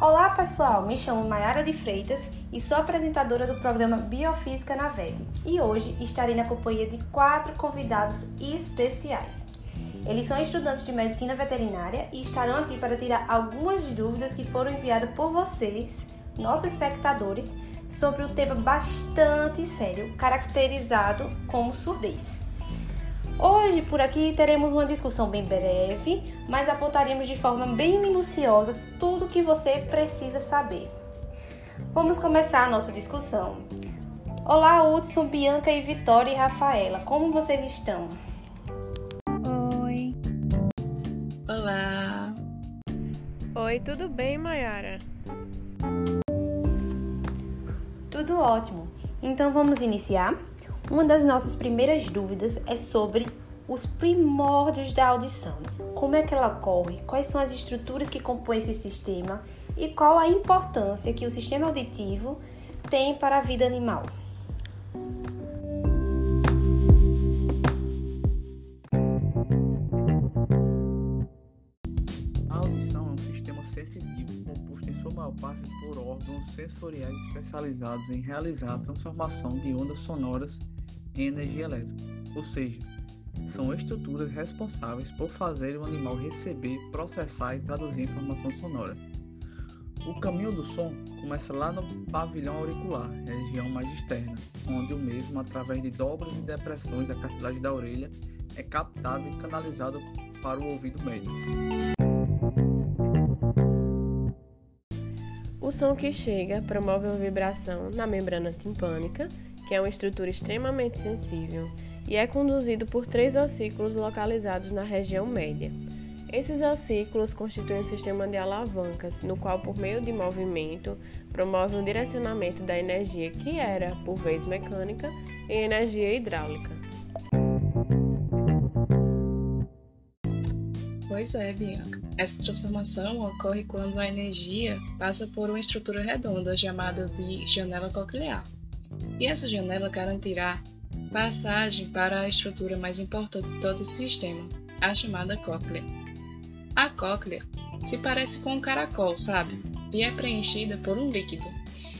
Olá pessoal, me chamo Mayara de Freitas e sou apresentadora do programa Biofísica na VED e hoje estarei na companhia de quatro convidados especiais. Eles são estudantes de medicina veterinária e estarão aqui para tirar algumas dúvidas que foram enviadas por vocês, nossos espectadores, sobre o tema bastante sério, caracterizado como surdez. Hoje, por aqui, teremos uma discussão bem breve, mas apontaremos de forma bem minuciosa tudo o que você precisa saber. Vamos começar a nossa discussão. Olá, Hudson, Bianca e Vitória e Rafaela, como vocês estão? Oi. Olá. Oi, tudo bem, Mayara? Tudo ótimo. Então vamos iniciar? Uma das nossas primeiras dúvidas é sobre os primórdios da audição. Como é que ela ocorre? Quais são as estruturas que compõem esse sistema? E qual a importância que o sistema auditivo tem para a vida animal? A audição é um sistema sensitivo composto em sua maior parte por órgãos sensoriais especializados em realizar a transformação de ondas sonoras em energia elétrica, ou seja, são estruturas responsáveis por fazer o animal receber, processar e traduzir informação sonora. O caminho do som começa lá no pavilhão auricular, região mais externa, onde o mesmo, através de dobras e depressões da cartilagem da orelha, é captado e canalizado para o ouvido médio. O som que chega promove uma vibração na membrana timpânica que é uma estrutura extremamente sensível e é conduzido por três ossículos localizados na região média. Esses ossículos constituem um sistema de alavancas, no qual, por meio de movimento, promove um direcionamento da energia que era, por vez mecânica, em energia hidráulica. Pois é, Bianca. Essa transformação ocorre quando a energia passa por uma estrutura redonda chamada de janela coclear e essa janela garantirá passagem para a estrutura mais importante de todo o sistema, a chamada cóclea. A cóclea se parece com um caracol, sabe? E é preenchida por um líquido.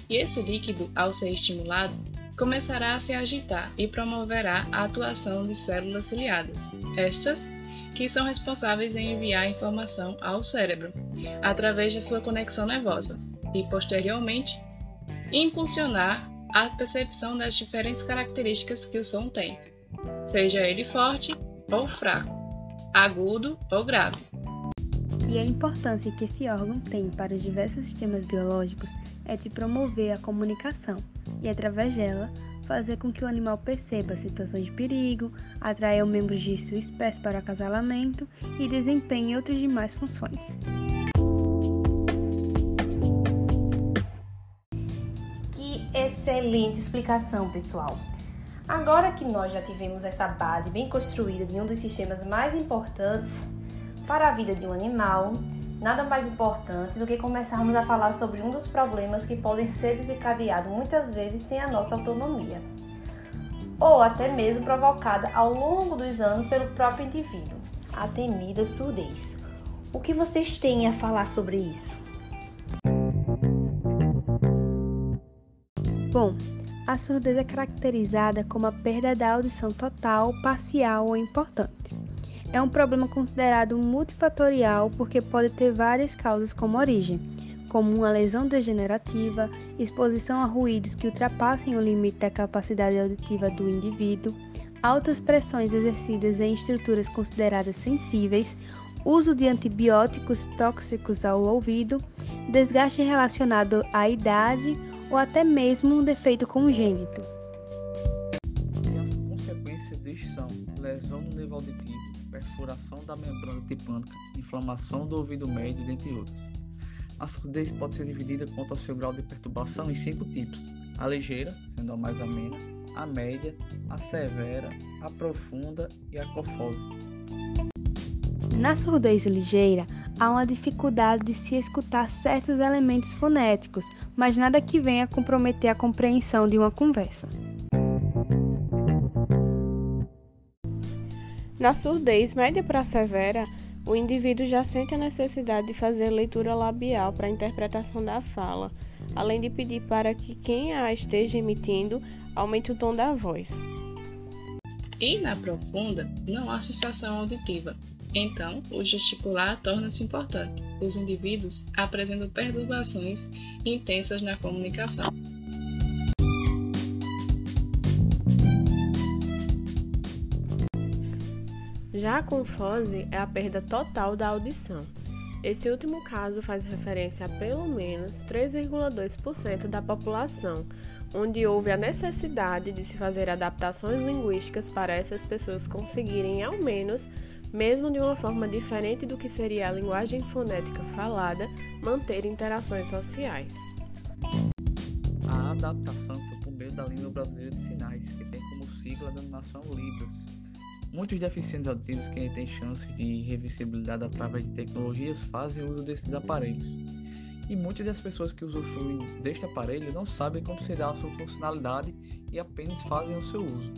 E esse líquido, ao ser estimulado, começará a se agitar e promoverá a atuação de células ciliadas, estas que são responsáveis em enviar informação ao cérebro através de sua conexão nervosa e, posteriormente, impulsionar a percepção das diferentes características que o som tem, seja ele forte ou fraco, agudo ou grave. E a importância que esse órgão tem para os diversos sistemas biológicos é de promover a comunicação e, através dela, fazer com que o animal perceba situações de perigo, atraia membros de sua espécie para o acasalamento e desempenhe outras demais funções. Excelente explicação, pessoal. Agora que nós já tivemos essa base bem construída de um dos sistemas mais importantes para a vida de um animal, nada mais importante do que começarmos a falar sobre um dos problemas que podem ser desencadeados muitas vezes sem a nossa autonomia, ou até mesmo provocada ao longo dos anos pelo próprio indivíduo, a temida surdez. O que vocês têm a falar sobre isso? Bom, a surdez é caracterizada como a perda da audição total, parcial ou importante. É um problema considerado multifatorial porque pode ter várias causas como origem, como uma lesão degenerativa, exposição a ruídos que ultrapassem o limite da capacidade auditiva do indivíduo, altas pressões exercidas em estruturas consideradas sensíveis, uso de antibióticos tóxicos ao ouvido, desgaste relacionado à idade ou até mesmo um defeito congênito. E as consequências disso são lesão no nervo auditivo, perfuração da membrana tipânica, inflamação do ouvido médio, dentre outros. A surdez pode ser dividida quanto ao seu grau de perturbação em cinco tipos: a ligeira, sendo a mais amena, a média, a severa, a profunda e a cofose. Na surdez ligeira, há uma dificuldade de se escutar certos elementos fonéticos, mas nada que venha comprometer a compreensão de uma conversa. Na surdez média para severa, o indivíduo já sente a necessidade de fazer leitura labial para a interpretação da fala, além de pedir para que quem a esteja emitindo aumente o tom da voz. E na profunda, não há sensação auditiva. Então, o gesticular torna-se importante. Os indivíduos apresentam perturbações intensas na comunicação. Já a confose é a perda total da audição. Esse último caso faz referência a pelo menos 3,2% da população, onde houve a necessidade de se fazer adaptações linguísticas para essas pessoas conseguirem, ao menos, mesmo de uma forma diferente do que seria a linguagem fonética falada, manter interações sociais. A adaptação foi por meio da língua brasileira de sinais, que tem como sigla a denominação Libras. Muitos deficientes auditivos que têm chances de reversibilidade através de tecnologias fazem uso desses aparelhos e muitas das pessoas que usufruem deste aparelho não sabem como se dá a sua funcionalidade e apenas fazem o seu uso.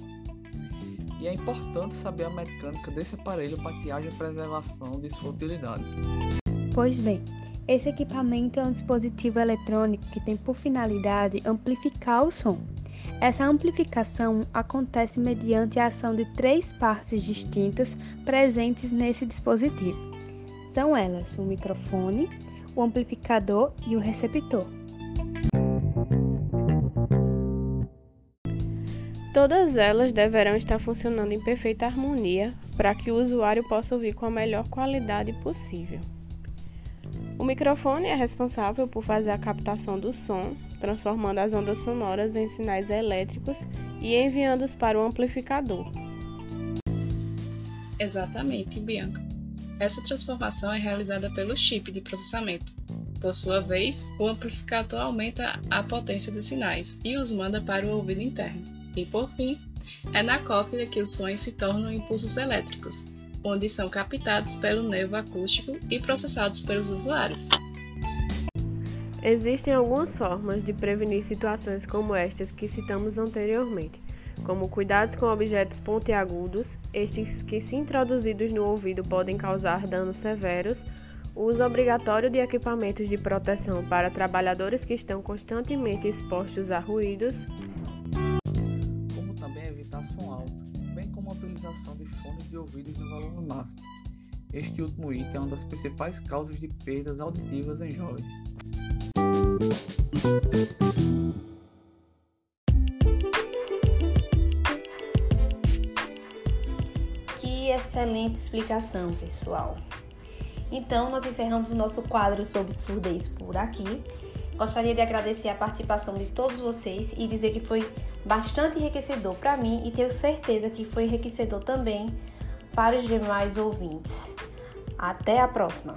E é importante saber a mecânica desse aparelho para que haja preservação de sua utilidade. Pois bem, esse equipamento é um dispositivo eletrônico que tem por finalidade amplificar o som. Essa amplificação acontece mediante a ação de três partes distintas presentes nesse dispositivo. São elas o microfone, o amplificador e o receptor. Todas elas deverão estar funcionando em perfeita harmonia para que o usuário possa ouvir com a melhor qualidade possível. O microfone é responsável por fazer a captação do som, transformando as ondas sonoras em sinais elétricos e enviando-os para o amplificador. Exatamente, Bianca. Essa transformação é realizada pelo chip de processamento. Por sua vez, o amplificador aumenta a potência dos sinais e os manda para o ouvido interno. E por fim, é na cóclea que os sons se tornam impulsos elétricos, onde são captados pelo nervo acústico e processados pelos usuários. Existem algumas formas de prevenir situações como estas que citamos anteriormente, como cuidados com objetos pontiagudos, estes que, se introduzidos no ouvido, podem causar danos severos, o uso obrigatório de equipamentos de proteção para trabalhadores que estão constantemente expostos a ruídos, como também evitar som alto, bem como a utilização de fones de ouvidos no volume máximo. Este último item é uma das principais causas de perdas auditivas em jovens. Excelente explicação, pessoal. Então, nós encerramos o nosso quadro sobre surdez por aqui. Gostaria de agradecer a participação de todos vocês e dizer que foi bastante enriquecedor para mim e tenho certeza que foi enriquecedor também para os demais ouvintes. Até a próxima!